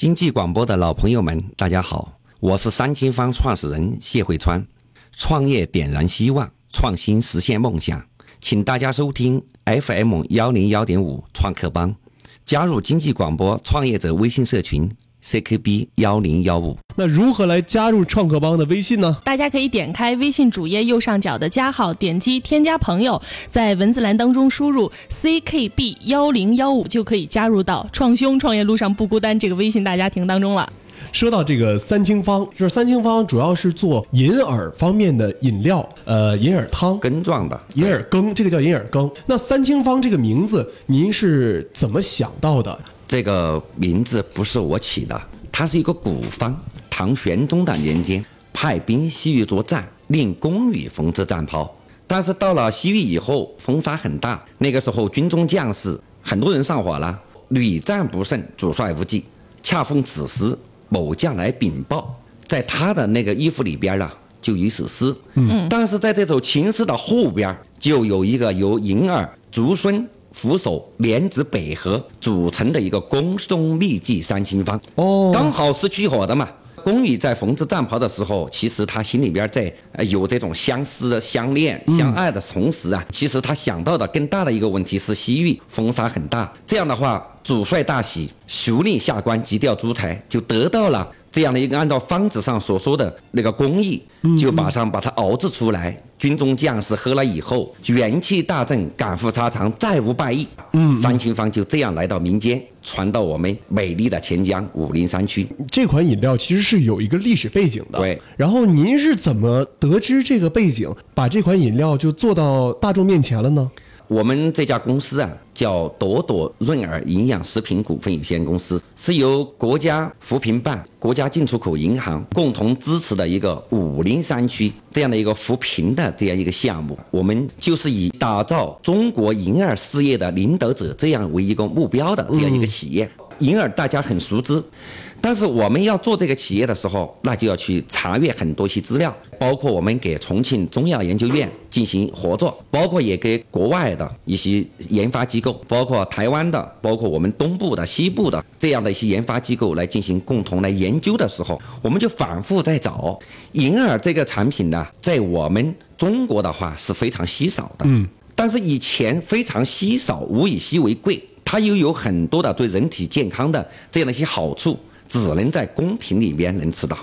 经济广播的老朋友们，大家好，我是三清方创始人谢慧川。创业点燃希望，创新实现梦想，请大家收听 FM 幺零幺点五创客帮，加入经济广播创业者微信社群。CKB 幺零幺五，那如何来加入创客帮的微信呢？大家可以点开微信主页右上角的加号，点击添加朋友，在文字栏当中输入 CKB 幺零幺五，就可以加入到创兄创业路上不孤单这个微信大家庭当中了。说到这个三清方，就是三清方主要是做银耳方面的饮料，呃，银耳汤羹状的银耳羹，这个叫银耳羹。那三清方这个名字，您是怎么想到的？这个名字不是我起的，它是一个古方。唐玄宗的年间，派兵西域作战，令宫羽缝制战袍。但是到了西域以后，风沙很大。那个时候，军中将士很多人上火了，屡战不胜，主帅无忌。恰逢此时，某将来禀报，在他的那个衣服里边呢，就有一首诗。嗯，但是在这首情诗的后边，就有一个由银耳、竹荪。扶手莲子百合组成的一个宫中秘技三清方哦，刚好是去火的嘛。宫羽在缝制战袍的时候，其实他心里边在有这种相思、相恋、相爱的同时啊，其实他想到的更大的一个问题是西域风沙很大，这样的话主帅大喜，熟令下官急调诸才，就得到了。这样的一个按照方子上所说的那个工艺，就马上把它熬制出来。军中将士喝了以后，元气大振，赶赴沙场，再无败意。嗯，三清方就这样来到民间，传到我们美丽的钱江武陵山区。这款饮料其实是有一个历史背景的。对。然后您是怎么得知这个背景，把这款饮料就做到大众面前了呢？我们这家公司啊，叫朵朵润儿营养食品股份有限公司，是由国家扶贫办、国家进出口银行共同支持的一个武陵山区这样的一个扶贫的这样一个项目。我们就是以打造中国银耳事业的领导者这样为一个目标的这样一个企业。银耳大家很熟知。但是我们要做这个企业的时候，那就要去查阅很多些资料，包括我们给重庆中药研究院进行合作，包括也给国外的一些研发机构，包括台湾的，包括我们东部的、西部的这样的一些研发机构来进行共同来研究的时候，我们就反复在找银耳这个产品呢，在我们中国的话是非常稀少的，嗯，但是以前非常稀少，物以稀为贵，它又有很多的对人体健康的这样的一些好处。只能在宫廷里面能吃到，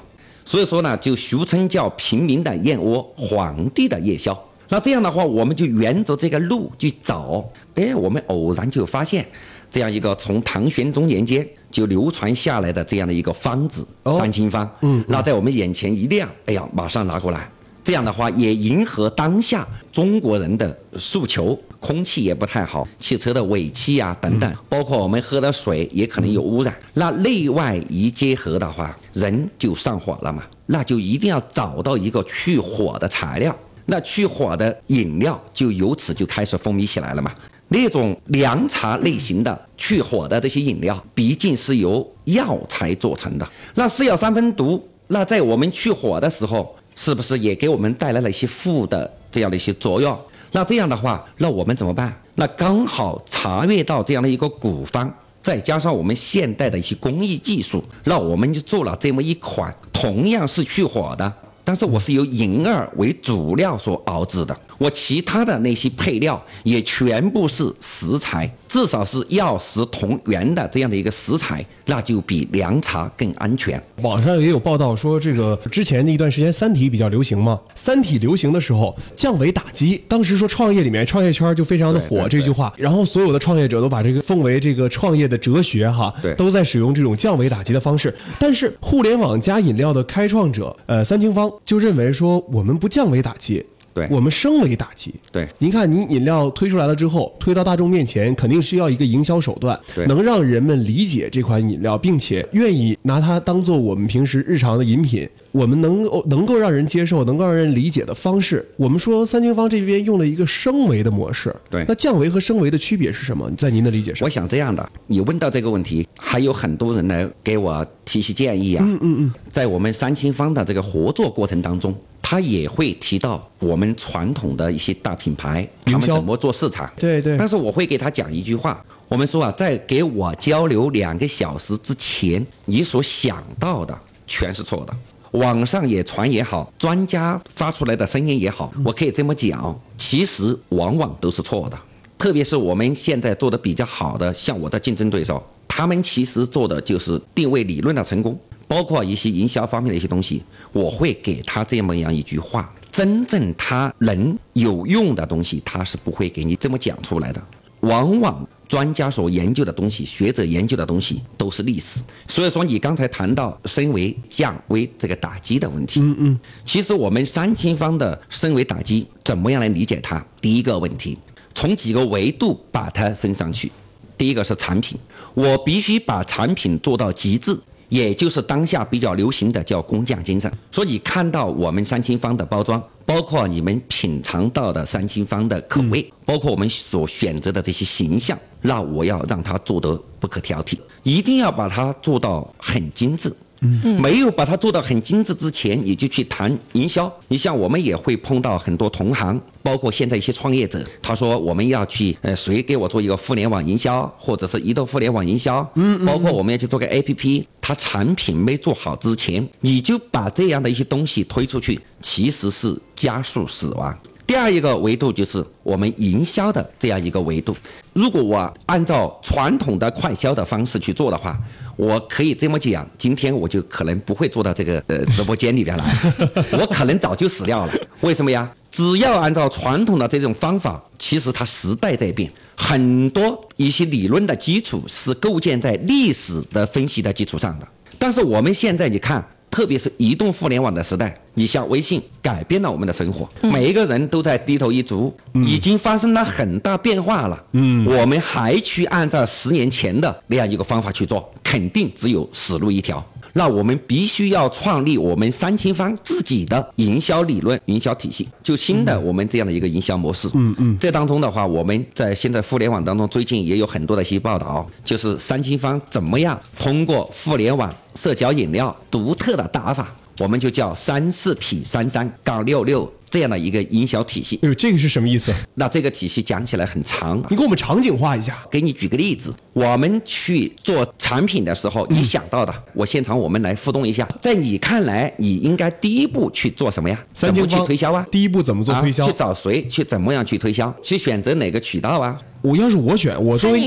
所以说呢，就俗称叫平民的燕窝，皇帝的夜宵。那这样的话，我们就沿着这个路去找，哎，我们偶然就发现这样一个从唐玄宗年间就流传下来的这样的一个方子三清方。嗯，那在我们眼前一亮，哎呀，马上拿过来。这样的话也迎合当下中国人的诉求，空气也不太好，汽车的尾气啊等等，包括我们喝的水也可能有污染。那内外一结合的话，人就上火了嘛，那就一定要找到一个去火的材料。那去火的饮料就由此就开始风靡起来了嘛。那种凉茶类型的去火的这些饮料，毕竟是由药材做成的，那是药三分毒，那在我们去火的时候。是不是也给我们带来了一些负的这样的一些作用？那这样的话，那我们怎么办？那刚好查阅到这样的一个古方，再加上我们现代的一些工艺技术，那我们就做了这么一款，同样是去火的。但是我是由银耳为主料所熬制的，我其他的那些配料也全部是食材，至少是药食同源的这样的一个食材，那就比凉茶更安全。网上也有报道说，这个之前的一段时间《三体》比较流行嘛，《三体》流行的时候降维打击，当时说创业里面创业圈就非常的火这句话，然后所有的创业者都把这个奉为这个创业的哲学哈，都在使用这种降维打击的方式。但是互联网加饮料的开创者，呃，三清方。就认为说我们不降维打击，对，我们升维打击。对，您看，您饮料推出来了之后，推到大众面前，肯定需要一个营销手段，能让人们理解这款饮料，并且愿意拿它当做我们平时日常的饮品。我们能够能够让人接受、能够让人理解的方式，我们说三清方这边用了一个升维的模式。对，那降维和升维的区别是什么？在您的理解上，我想这样的，你问到这个问题，还有很多人来给我提些建议啊。嗯嗯嗯，在我们三清方的这个合作过程当中。他也会提到我们传统的一些大品牌，他们怎么做市场？对对。但是我会给他讲一句话，我们说啊，在给我交流两个小时之前，你所想到的全是错的。网上也传也好，专家发出来的声音也好，我可以这么讲，其实往往都是错的。特别是我们现在做的比较好的，像我的竞争对手，他们其实做的就是定位理论的成功，包括一些营销方面的一些东西。我会给他这么样一句话：真正他能有用的东西，他是不会给你这么讲出来的。往往专家所研究的东西，学者研究的东西都是历史。所以说，你刚才谈到升维降维这个打击的问题，嗯嗯，其实我们三清方的升维打击怎么样来理解它？第一个问题，从几个维度把它升上去。第一个是产品，我必须把产品做到极致。也就是当下比较流行的叫工匠精神，所以你看到我们三清坊的包装，包括你们品尝到的三清坊的口味，包括我们所选择的这些形象，那我要让它做得不可挑剔，一定要把它做到很精致。嗯，没有把它做到很精致之前，你就去谈营销。你像我们也会碰到很多同行，包括现在一些创业者，他说我们要去，呃，谁给我做一个互联网营销，或者是移动互联网营销？嗯，包括我们要去做个 APP，它产品没做好之前，你就把这样的一些东西推出去，其实是加速死亡。第二一个维度就是我们营销的这样一个维度。如果我按照传统的快销的方式去做的话，我可以这么讲，今天我就可能不会坐到这个呃直播间里边来，我可能早就死掉了。为什么呀？只要按照传统的这种方法，其实它时代在变，很多一些理论的基础是构建在历史的分析的基础上的。但是我们现在你看。特别是移动互联网的时代，你像微信改变了我们的生活，每一个人都在低头一族，已经发生了很大变化了。嗯，我们还去按照十年前的那样一个方法去做，肯定只有死路一条。那我们必须要创立我们三清方自己的营销理论、营销体系，就新的我们这样的一个营销模式。嗯嗯，这当中的话，我们在现在互联网当中，最近也有很多的一些报道，就是三清方怎么样通过互联网社交饮料独特的打法，我们就叫三四匹三三杠六六。这样的一个营销体系，哎呦，这个是什么意思？那这个体系讲起来很长，你给我们场景化一下。给你举个例子，我们去做产品的时候，你想到的，我现场我们来互动一下。在你看来，你应该第一步去做什么呀？怎么去推销啊？第一步怎么做推销？去找谁？去怎么样去推销？去选择哪个渠道啊？我要是我选，我作为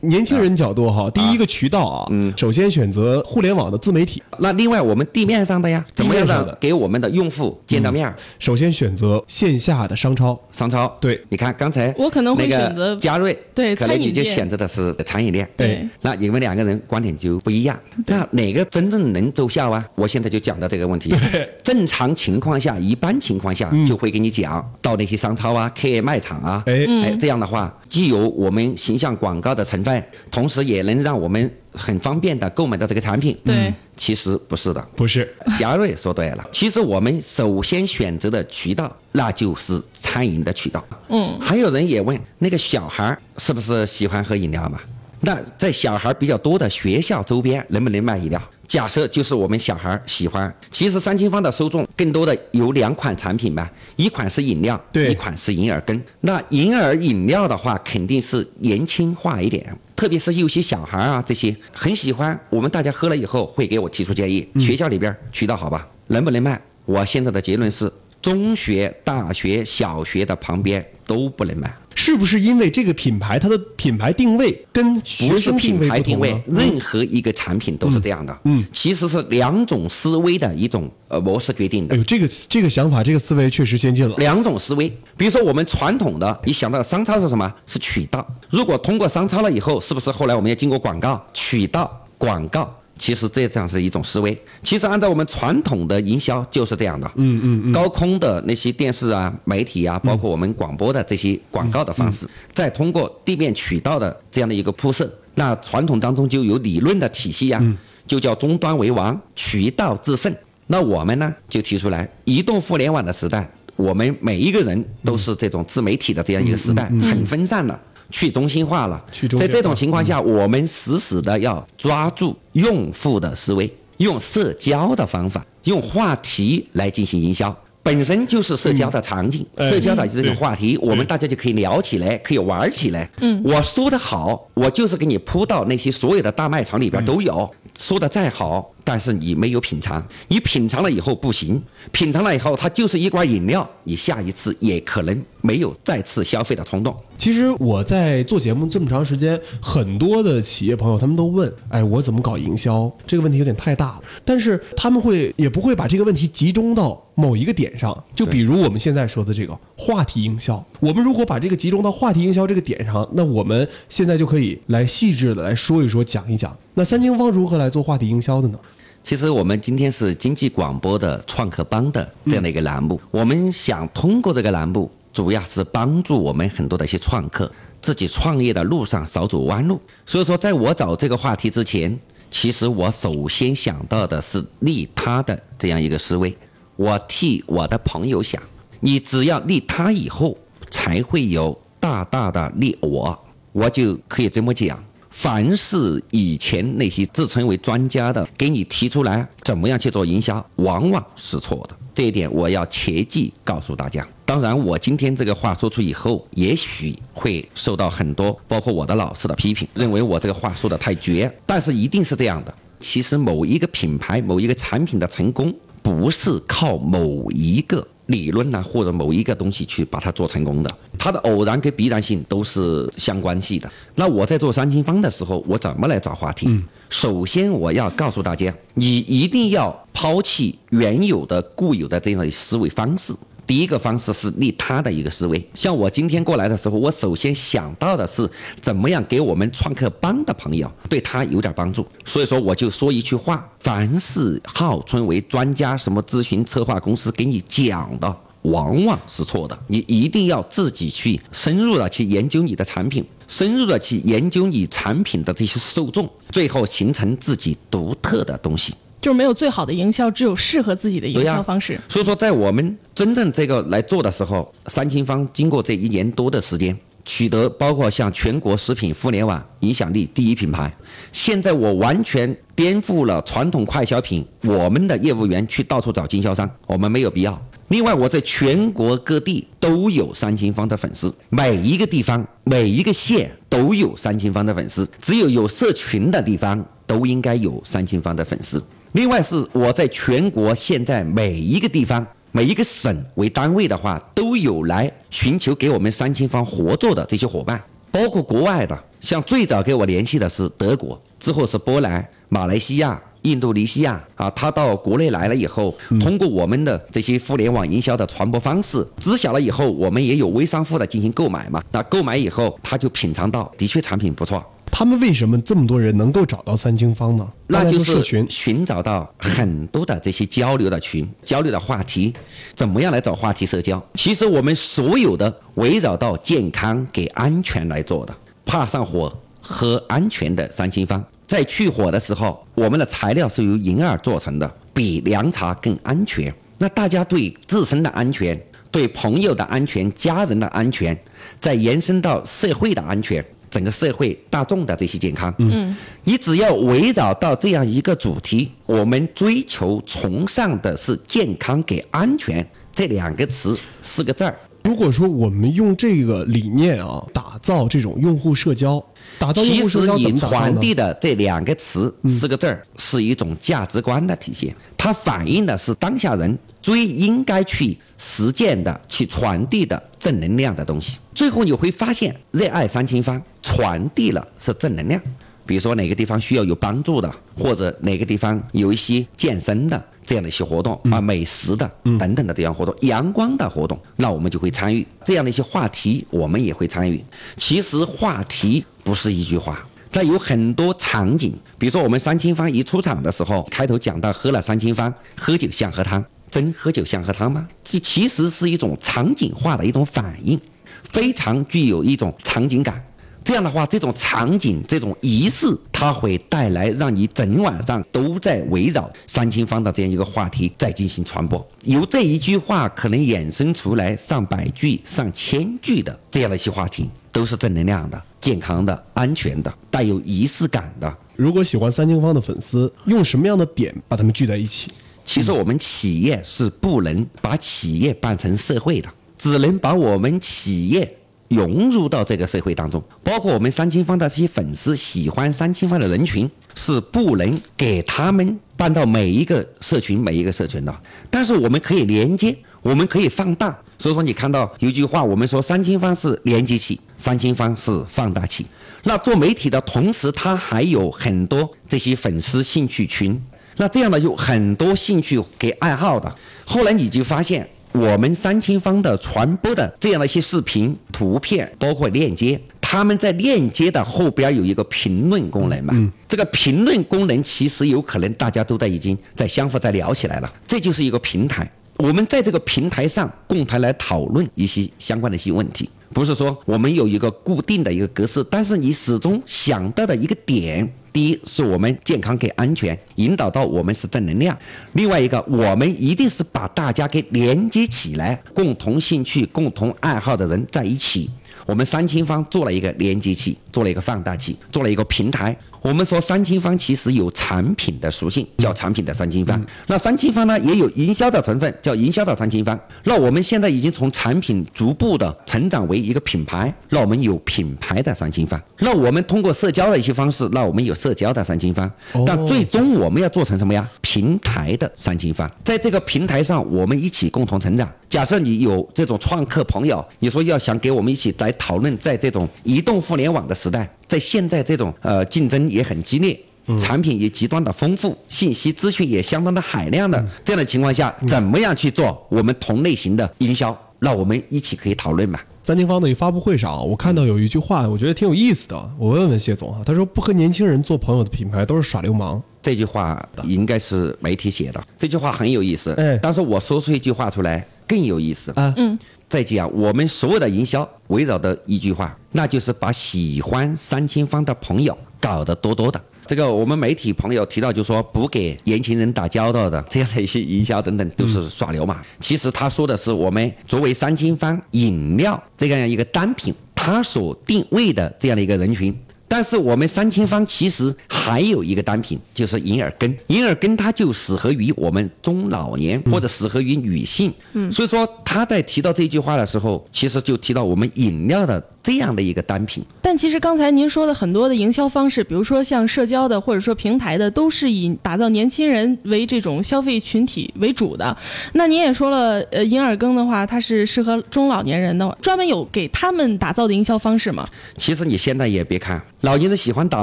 年轻人角度哈，第一个渠道啊，嗯，首先选择互联网的自媒体。那另外我们地面上的呀，怎么样的给我们的用户见到面？首先选择线下的商超，商超。对，你看刚才我可能会选择嘉瑞，对，可能你就选择的是餐饮店。对，那你们两个人观点就不一样。那哪个真正能奏效啊？我现在就讲到这个问题。正常情况下，一般情况下就会给你讲到那些商超啊、K 卖场啊，哎哎，这样的话。既有我们形象广告的成分，同时也能让我们很方便的购买到这个产品。对，其实不是的，不是。嘉瑞说对了，其实我们首先选择的渠道，那就是餐饮的渠道。嗯。还有人也问，那个小孩是不是喜欢喝饮料嘛？那在小孩比较多的学校周边，能不能卖饮料？假设就是我们小孩喜欢，其实三清坊的受众更多的有两款产品吧，一款是饮料，对，一款是银耳羹。那银耳饮料的话，肯定是年轻化一点，特别是有些小孩啊，这些很喜欢。我们大家喝了以后会给我提出建议，学校里边渠道好吧，能不能卖？我现在的结论是，中学、大学、小学的旁边都不能买。是不是因为这个品牌它的品牌定位跟学生品牌定位，任何一个产品都是这样的。嗯，其实是两种思维的一种呃模式决定的。哎呦，这个这个想法，这个思维确实先进了。两种思维，比如说我们传统的，你想到商超是什么？是渠道。如果通过商超了以后，是不是后来我们要经过广告？渠道广告。其实这样是一种思维。其实按照我们传统的营销就是这样的。嗯嗯嗯。高空的那些电视啊、媒体啊，包括我们广播的这些广告的方式，再通过地面渠道的这样的一个铺设，那传统当中就有理论的体系呀，就叫终端为王，渠道制胜。那我们呢就提出来，移动互联网的时代，我们每一个人都是这种自媒体的这样一个时代，很分散了。去中心化了，在这种情况下，我们死死的要抓住用户的思维，用社交的方法，用话题来进行营销。本身就是社交的场景，哎社交的这种话题，我们大家就可以聊起来，可以玩起来。嗯，我说的好，我就是给你铺到那些所有的大卖场里边都有。说的再好，但是你没有品尝，你品尝了以后不行，品尝了以后它就是一罐饮料，你下一次也可能没有再次消费的冲动。其实我在做节目这么长时间，很多的企业朋友他们都问，哎，我怎么搞营销？这个问题有点太大了。但是他们会也不会把这个问题集中到某一个点上，就比如我们现在说的这个话题营销。我们如果把这个集中到话题营销这个点上，那我们现在就可以来细致的来说一说、讲一讲。那三清方如何来做话题营销的呢？其实我们今天是经济广播的创客帮的这样的一个栏目，我们想通过这个栏目，主要是帮助我们很多的一些创客自己创业的路上少走弯路。所以说，在我找这个话题之前，其实我首先想到的是利他的这样一个思维，我替我的朋友想，你只要利他以后，才会有大大的利我，我就可以这么讲。凡是以前那些自称为专家的给你提出来怎么样去做营销，往往是错的。这一点我要切记告诉大家。当然，我今天这个话说出以后，也许会受到很多，包括我的老师的批评，认为我这个话说的太绝。但是一定是这样的。其实某一个品牌、某一个产品的成功，不是靠某一个理论呢、或者某一个东西去把它做成功的，它的偶然跟必然性都是相关系的。那我在做三清方的时候，我怎么来找话题？首先我要告诉大家，你一定要抛弃原有的固有的这样的思维方式。第一个方式是利他的一个思维，像我今天过来的时候，我首先想到的是怎么样给我们创客帮的朋友对他有点帮助，所以说我就说一句话：凡是号称为专家什么咨询策划公司给你讲的，往往是错的。你一定要自己去深入的去研究你的产品，深入的去研究你产品的这些受众，最后形成自己独特的东西。就是没有最好的营销，只有适合自己的营销方式。所以说，在我们真正这个来做的时候，三清方经过这一年多的时间，取得包括像全国食品互联网影响力第一品牌。现在我完全颠覆了传统快消品，我们的业务员去到处找经销商，我们没有必要。另外，我在全国各地都有三清方的粉丝，每一个地方、每一个县都有三清方的粉丝，只有有社群的地方都应该有三清方的粉丝。另外是我在全国现在每一个地方、每一个省为单位的话，都有来寻求给我们三清方合作的这些伙伴，包括国外的，像最早给我联系的是德国，之后是波兰、马来西亚。印度尼西亚啊，他到国内来了以后，通过我们的这些互联网营销的传播方式，知晓了以后，我们也有微商户的进行购买嘛。那购买以后，他就品尝到，的确产品不错。他们为什么这么多人能够找到三清方呢？那就是。寻找到很多的这些交流的群、交流的话题，怎么样来找话题社交？其实我们所有的围绕到健康给安全来做的，怕上火喝安全的三清坊，在去火的时候，我们的材料是由银耳做成的，比凉茶更安全。那大家对自身的安全、对朋友的安全、家人的安全，再延伸到社会的安全。整个社会大众的这些健康，嗯，你只要围绕到这样一个主题，我们追求崇尚的是健康给安全这两个词四个字儿。如果说我们用这个理念啊，打造这种用户社交，打造用其实你？传递的这两个词、四个字儿，是一种价值观的体现，它反映的是当下人最应该去实践的、去传递的正能量的东西。最后你会发现，热爱三清方传递了是正能量。比如说哪个地方需要有帮助的，或者哪个地方有一些健身的这样的一些活动啊，美食的等等的这样活动，阳光的活动，那我们就会参与这样的一些话题，我们也会参与。其实话题不是一句话。在有很多场景，比如说我们三清坊一出场的时候，开头讲到喝了三清坊，喝酒像喝汤，真喝酒像喝汤吗？这其实是一种场景化的一种反应，非常具有一种场景感。这样的话，这种场景、这种仪式，它会带来让你整晚上都在围绕三清坊的这样一个话题在进行传播。由这一句话可能衍生出来上百句、上千句的这样的一些话题，都是正能量的、健康的、安全的、带有仪式感的。如果喜欢三清方的粉丝，用什么样的点把他们聚在一起？其实我们企业是不能把企业办成社会的，只能把我们企业融入到这个社会当中。包括我们三清方的这些粉丝，喜欢三清方的人群是不能给他们办到每一个社群每一个社群的，但是我们可以连接，我们可以放大。所以说，你看到有句话，我们说三清方是连接器，三清方是放大器。那做媒体的同时，他还有很多这些粉丝兴趣群。那这样呢，有很多兴趣给爱好的。后来你就发现，我们三清方的传播的这样的一些视频、图片，包括链接，他们在链接的后边有一个评论功能嘛？嗯。这个评论功能其实有可能大家都在已经在相互在聊起来了，这就是一个平台。我们在这个平台上共同来讨论一些相关的一些问题，不是说我们有一个固定的一个格式，但是你始终想到的一个点。第一是我们健康跟安全引导到我们是正能量，另外一个我们一定是把大家给连接起来，共同兴趣、共同爱好的人在一起。我们三清方做了一个连接器，做了一个放大器，做了一个平台。我们说三清方其实有产品的属性，叫产品的三清方。那三清方呢，也有营销的成分，叫营销的三清方。那我们现在已经从产品逐步的成长为一个品牌，那我们有品牌的三清方。那我们通过社交的一些方式，那我们有社交的三清方。但最终我们要做成什么呀？平台的三清方，在这个平台上，我们一起共同成长。假设你有这种创客朋友，你说要想给我们一起来讨论，在这种移动互联网的时代。在现在这种呃竞争也很激烈，产品也极端的丰富，信息资讯也相当的海量的这样的情况下，怎么样去做我们同类型的营销？那我们一起可以讨论嘛。三千方的一发布会上，我看到有一句话，我觉得挺有意思的。我问问谢总啊，他说不和年轻人做朋友的品牌都是耍流氓。这句话应该是媒体写的，这句话很有意思。哎，但是我说出一句话出来更有意思啊。嗯。再讲，我们所有的营销围绕的一句话，那就是把喜欢三清方的朋友搞得多多的。这个我们媒体朋友提到，就说不给年轻人打交道的这样的一些营销等等，都是耍流氓。其实他说的是我们作为三清方饮料这样一个单品，它所定位的这样的一个人群。但是我们三清方其实还有一个单品，就是银耳羹。银耳羹它就适合于我们中老年或者适合于女性。嗯，所以说他在提到这句话的时候，其实就提到我们饮料的。这样的一个单品，但其实刚才您说的很多的营销方式，比如说像社交的或者说平台的，都是以打造年轻人为这种消费群体为主的。那您也说了，呃，银耳羹的话，它是适合中老年人的，专门有给他们打造的营销方式吗？其实你现在也别看，老年人喜欢打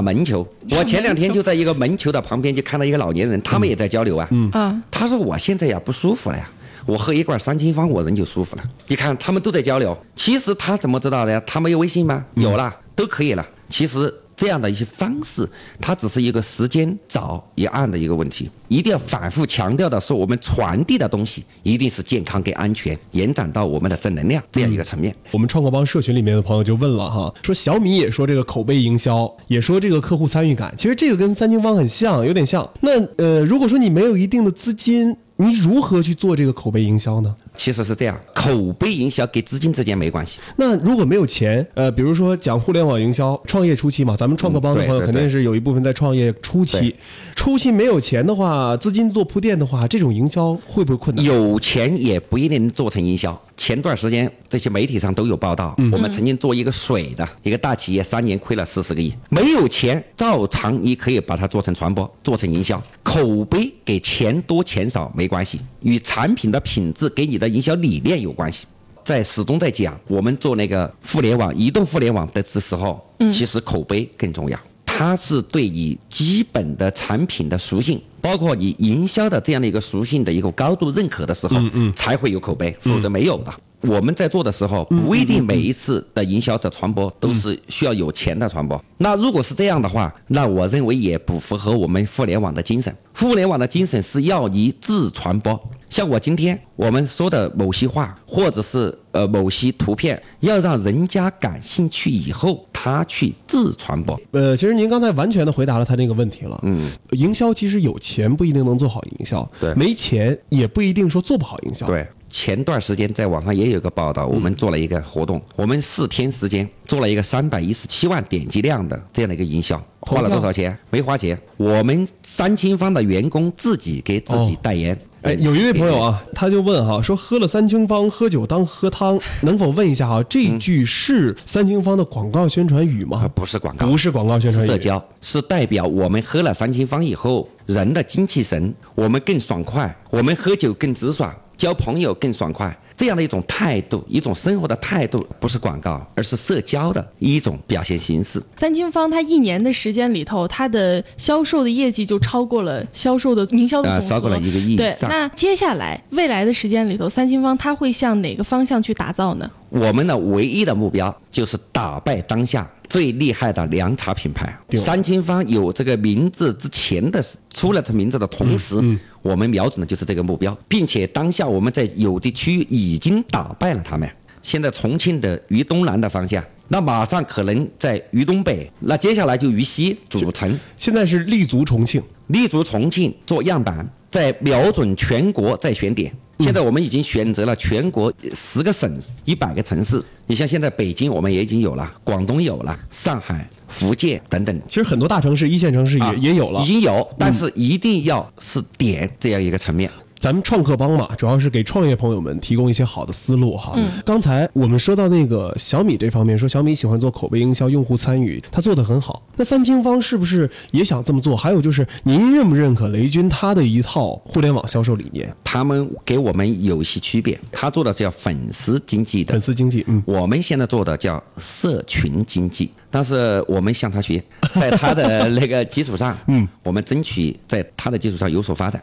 门球。我前两天就在一个门球的旁边就看到一个老年人，他们也在交流啊。嗯啊，他说我现在呀不舒服了呀。我喝一罐三金方，我人就舒服了。你看，他们都在交流。其实他怎么知道的？他没有微信吗？有了，都可以了。其实这样的一些方式，它只是一个时间早一暗的一个问题。一定要反复强调的是，我们传递的东西一定是健康跟安全，延展到我们的正能量这样一个层面。我们创客帮社群里面的朋友就问了哈，说小米也说这个口碑营销，也说这个客户参与感，其实这个跟三金方很像，有点像。那呃，如果说你没有一定的资金，你如何去做这个口碑营销呢？其实是这样，口碑营销跟资金之间没关系。那如果没有钱，呃，比如说讲互联网营销，创业初期嘛，咱们创客帮的朋友肯定是有一部分在创业初期，初期没有钱的话，资金做铺垫的话，这种营销会不会困难？有钱也不一定能做成营销。前段时间这些媒体上都有报道，我们曾经做一个水的一个大企业，三年亏了四十个亿。没有钱，照常你可以把它做成传播，做成营销。口碑给钱多钱少没关系，与产品的品质给你的营销理念有关系。在始终在讲，我们做那个互联网、移动互联网的这时候，其实口碑更重要。它是对你基本的产品的属性，包括你营销的这样的一个属性的一个高度认可的时候，才会有口碑，否则没有的。我们在做的时候，不一定每一次的营销者传播都是需要有钱的传播。那如果是这样的话，那我认为也不符合我们互联网的精神。互联网的精神是要以自传播。像我今天我们说的某些话，或者是呃某些图片，要让人家感兴趣以后，他去自传播。呃，其实您刚才完全的回答了他那个问题了。嗯，营销其实有钱不一定能做好营销，对，没钱也不一定说做不好营销。对。前段时间在网上也有个报道，我们做了一个活动，我们四天时间做了一个三百一十七万点击量的这样的一个营销，花了多少钱？没花钱，我们三清方的员工自己给自己代言。哎，有一位朋友啊，他就问哈，说喝了三清方，喝酒当喝汤，能否问一下哈，这句是三清方的广告宣传语吗？不是广告，不是广告宣传语，社交。是代表我们喝了三清方以后人的精气神，我们更爽快，我们喝酒更直爽，交朋友更爽快。这样的一种态度，一种生活的态度，不是广告，而是社交的一种表现形式。三清坊它一年的时间里头，它的销售的业绩就超过了销售的营销的总超过了一个亿对，那接下来未来的时间里头，三清坊它会向哪个方向去打造呢？我们的唯一的目标就是打败当下。最厉害的凉茶品牌，三清坊有这个名字之前的出了这名字的同时，我们瞄准的就是这个目标，并且当下我们在有的区域已经打败了他们。现在重庆的渝东南的方向，那马上可能在渝东北，那接下来就渝西组成。现在是立足重庆，立足重庆做样板，再瞄准全国再选点。现在我们已经选择了全国十个省、一百个城市。你像现在北京，我们也已经有了，广东有了，上海、福建等等。其实很多大城市、一线城市也也有了，已经有，但是一定要是点这样一个层面。咱们创客帮嘛，主要是给创业朋友们提供一些好的思路哈。嗯。刚才我们说到那个小米这方面，说小米喜欢做口碑营销、用户参与，他做的很好。那三清方是不是也想这么做？还有就是，您认不认可雷军他的一套互联网销售理念？他们给我们有些区别，他做的叫粉丝经济的。粉丝经济，嗯。我们现在做的叫社群经济，但是我们向他学，在他的那个基础上，嗯，我们争取在他的基础上有所发展。